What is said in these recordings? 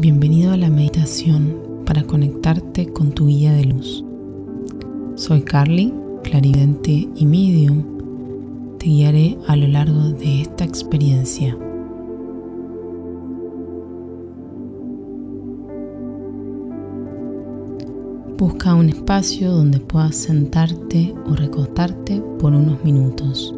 Bienvenido a la meditación para conectarte con tu guía de luz. Soy Carly, clarividente y medium. Te guiaré a lo largo de esta experiencia. Busca un espacio donde puedas sentarte o recostarte por unos minutos.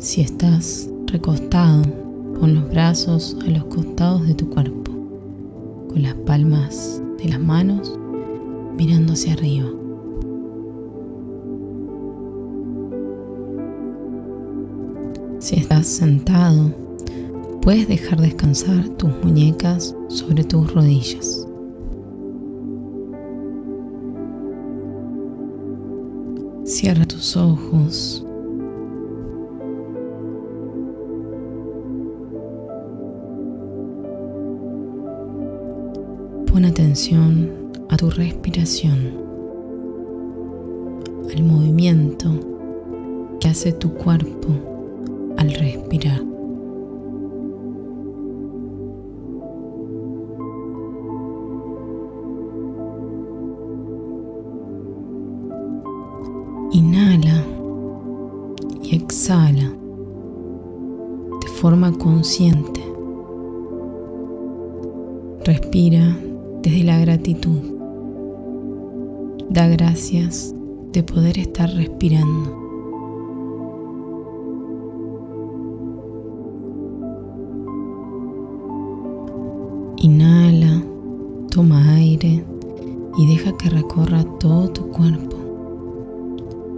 Si estás recostado, pon los brazos a los costados de tu cuerpo, con las palmas de las manos mirando hacia arriba. Si estás sentado, puedes dejar descansar tus muñecas sobre tus rodillas. Cierra tus ojos Pon atención a tu respiración, al movimiento que hace tu cuerpo al respirar. Da gracias de poder estar respirando. Inhala, toma aire y deja que recorra todo tu cuerpo.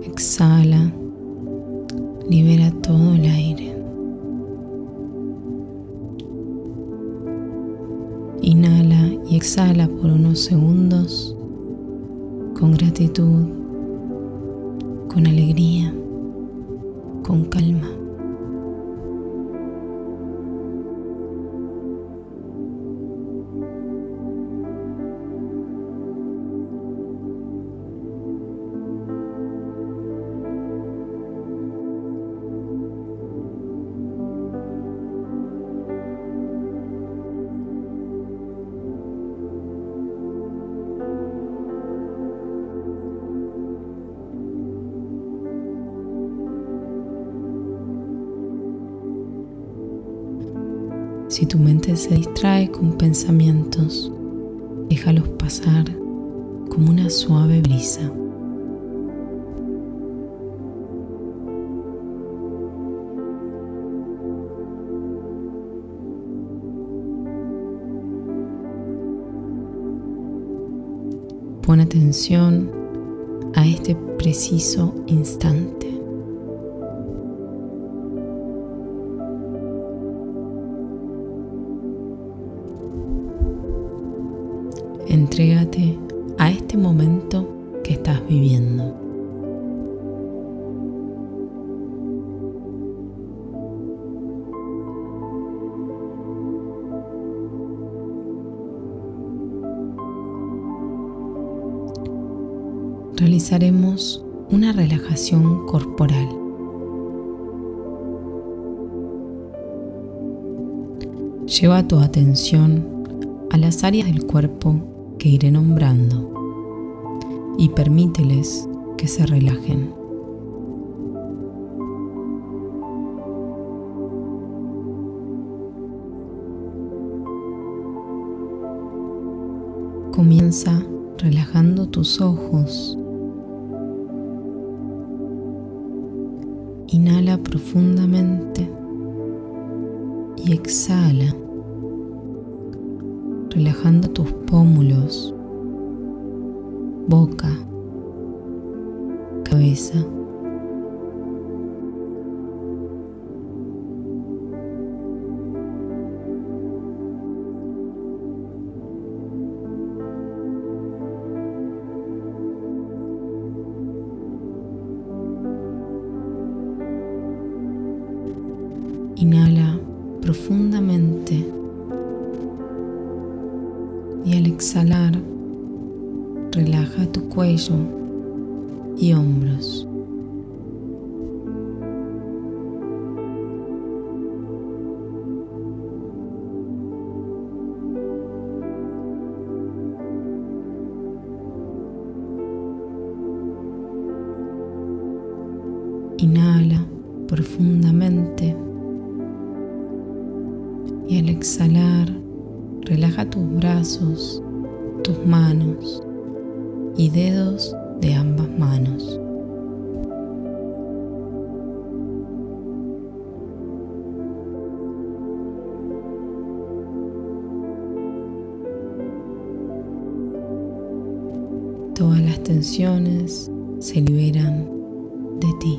Exhala, libera todo el aire. Inhala y exhala por unos segundos con gratitud, con alegría, con calma. Si tu mente se distrae con pensamientos, déjalos pasar como una suave brisa. Pon atención a este preciso instante. Entrégate a este momento que estás viviendo. Realizaremos una relajación corporal. Lleva tu atención a las áreas del cuerpo que iré nombrando y permíteles que se relajen. Comienza relajando tus ojos. Inhala profundamente y exhala relajando tus pómulos, boca, cabeza. Inhala profundamente y al exhalar relaja tu cuello y hombros. Y dedos de ambas manos. Todas las tensiones se liberan de ti.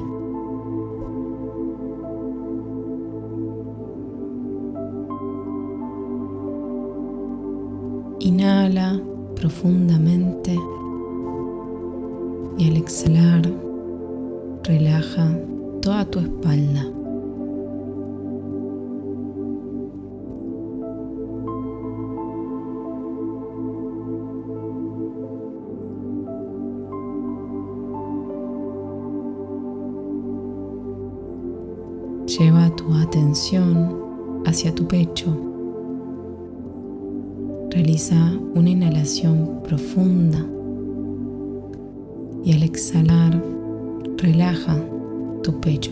Inhala profundamente Lleva tu atención hacia tu pecho. Realiza una inhalación profunda y al exhalar relaja tu pecho.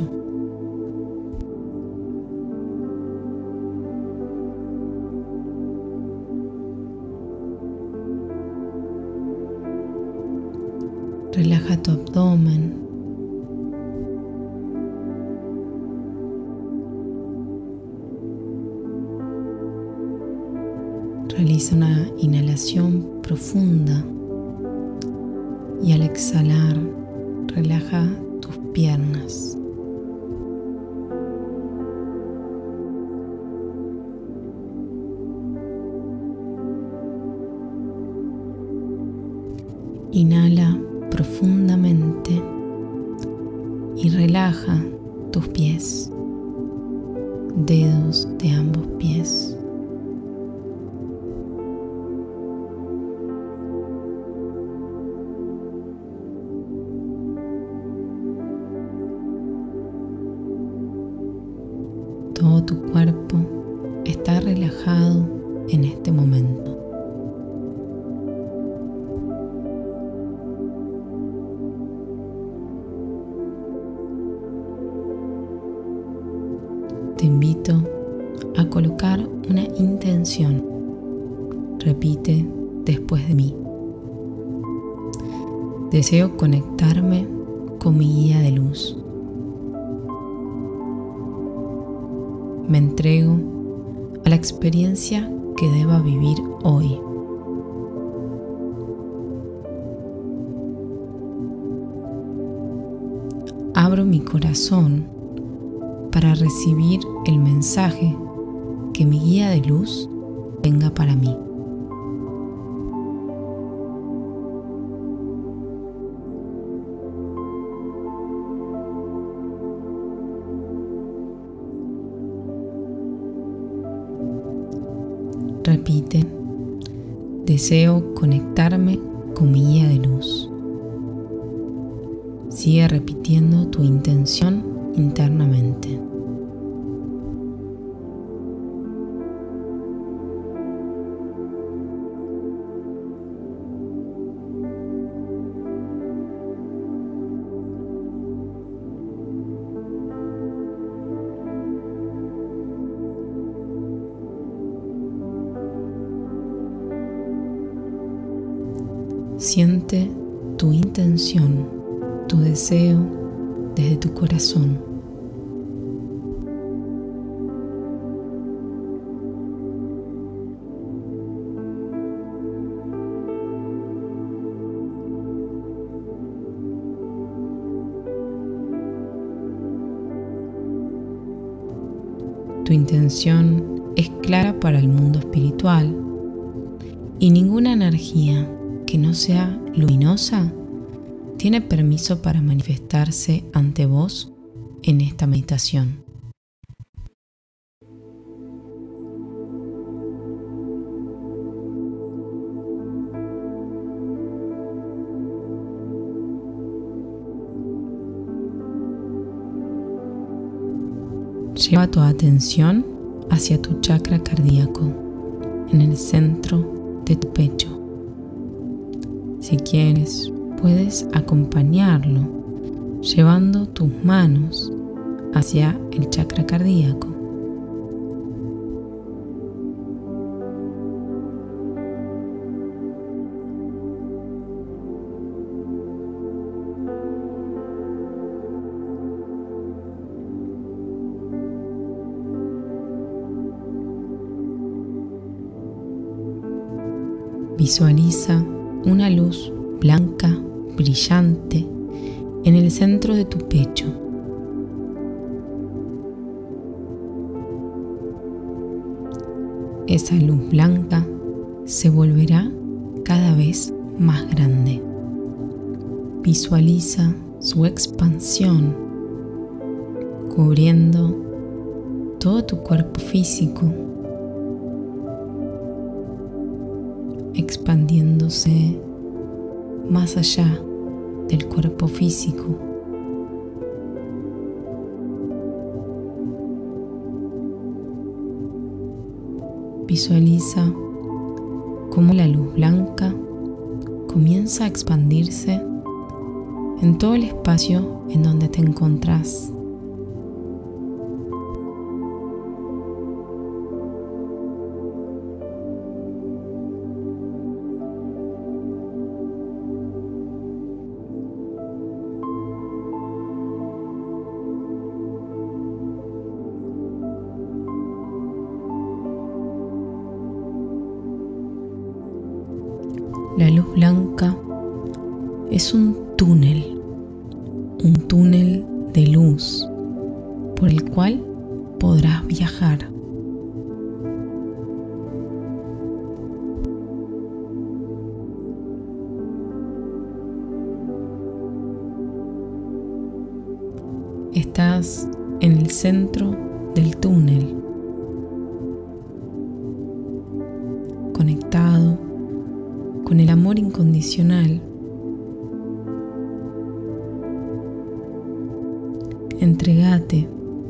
Relaja tu abdomen Realiza una inhalación profunda y al exhalar relaja tus piernas. Inhala profundamente y relaja tus pies, dedos de ambos pies. Deseo conectarme con mi guía de luz. me entrego a la experiencia que deba vivir hoy. Abro mi corazón para recibir el mensaje que mi guía de luz tenga para mí. Repite, deseo conectarme con mi guía de luz. Sigue repitiendo tu intención internamente. Tu intención, tu deseo desde tu corazón. Tu intención es clara para el mundo espiritual y ninguna energía que no sea luminosa tiene permiso para manifestarse ante vos en esta meditación. Lleva tu atención hacia tu chakra cardíaco, en el centro de tu pecho. Si quieres, puedes acompañarlo llevando tus manos hacia el chakra cardíaco. Visualiza una luz blanca, brillante, en el centro de tu pecho. Esa luz blanca se volverá cada vez más grande. Visualiza su expansión cubriendo todo tu cuerpo físico más allá del cuerpo físico. Visualiza cómo la luz blanca comienza a expandirse en todo el espacio en donde te encontrás. Blanca es un túnel, un túnel de luz por el cual podrás viajar. Estás en el centro del túnel, conectado con el amor incondicional. Entregate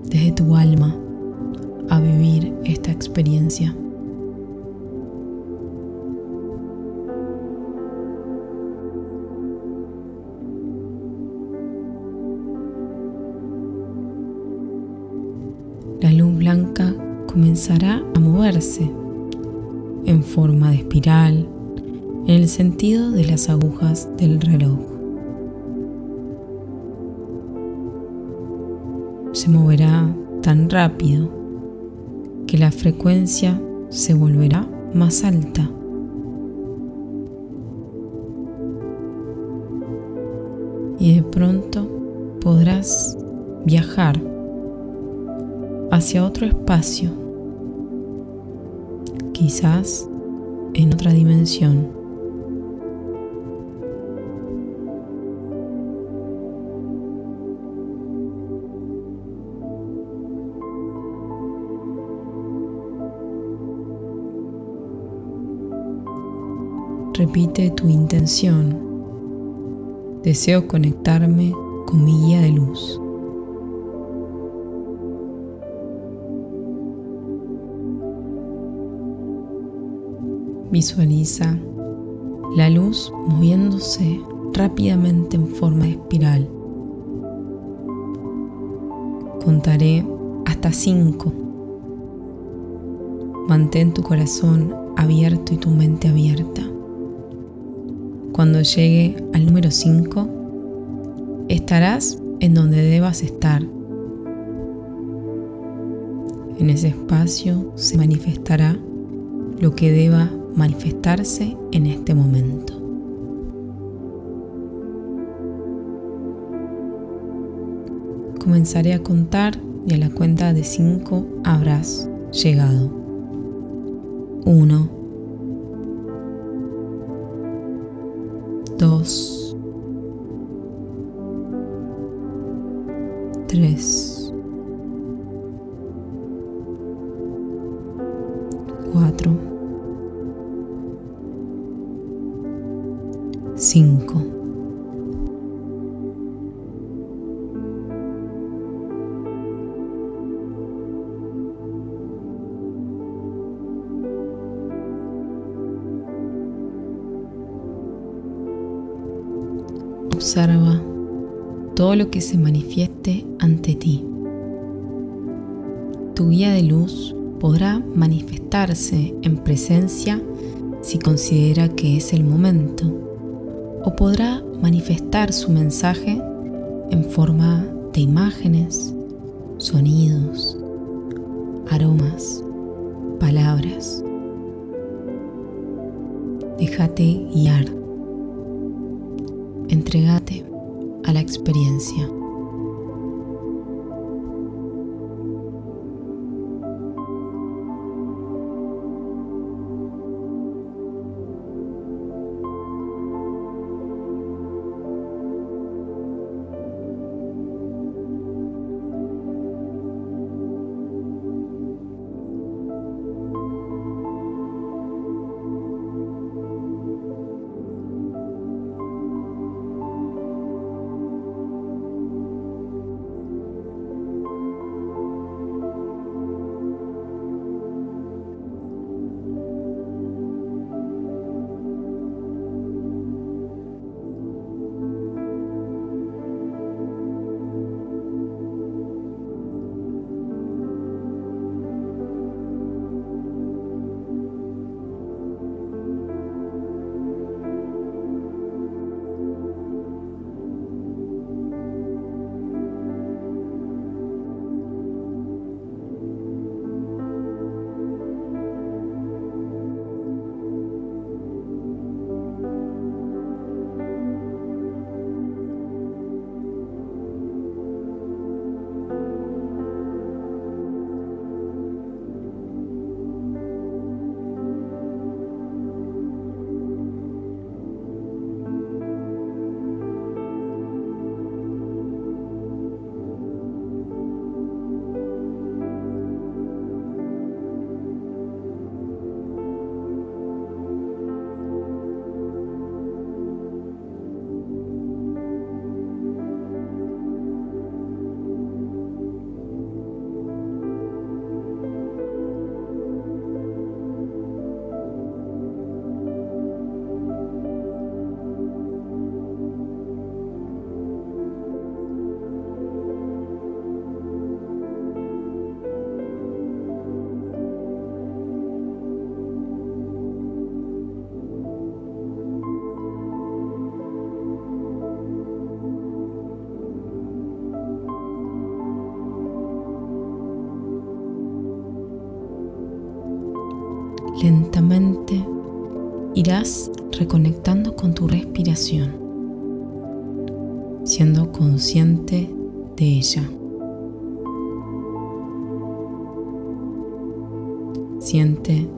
desde tu alma a vivir esta experiencia. La luz blanca comenzará a moverse en forma de espiral, en el sentido de las agujas del reloj. Se moverá tan rápido que la frecuencia se volverá más alta. Y de pronto podrás viajar hacia otro espacio, quizás en otra dimensión. Repite tu intención. Deseo conectarme con mi guía de luz. Visualiza la luz moviéndose rápidamente en forma de espiral. Contaré hasta cinco. Mantén tu corazón abierto y tu mente abierta. Cuando llegue al número 5, estarás en donde debas estar. En ese espacio se manifestará lo que deba manifestarse en este momento. Comenzaré a contar y a la cuenta de 5 habrás llegado. 1 dos, tres, cuatro, cinco. Todo lo que se manifieste ante ti. Tu guía de luz podrá manifestarse en presencia si considera que es el momento, o podrá manifestar su mensaje en forma de imágenes, sonidos, aromas, palabras. Déjate guiar. Entregate la experiencia. Lentamente irás reconectando con tu respiración, siendo consciente de ella. Siente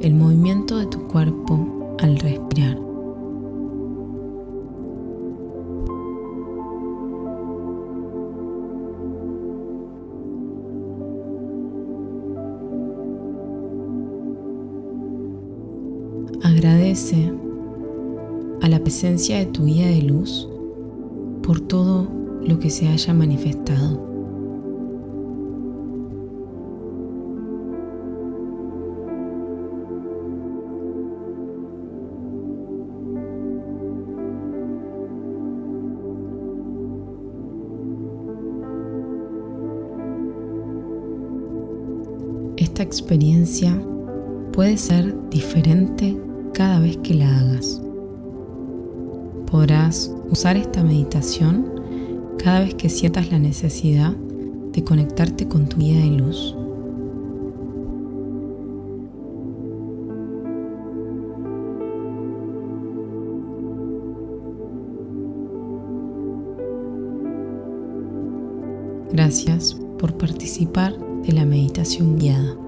el movimiento de tu cuerpo al respirar. Agradece a la presencia de tu guía de luz por todo lo que se haya manifestado. Esta experiencia puede ser diferente cada vez que la hagas. Podrás usar esta meditación cada vez que sientas la necesidad de conectarte con tu guía de luz. Gracias por participar de la meditación guiada.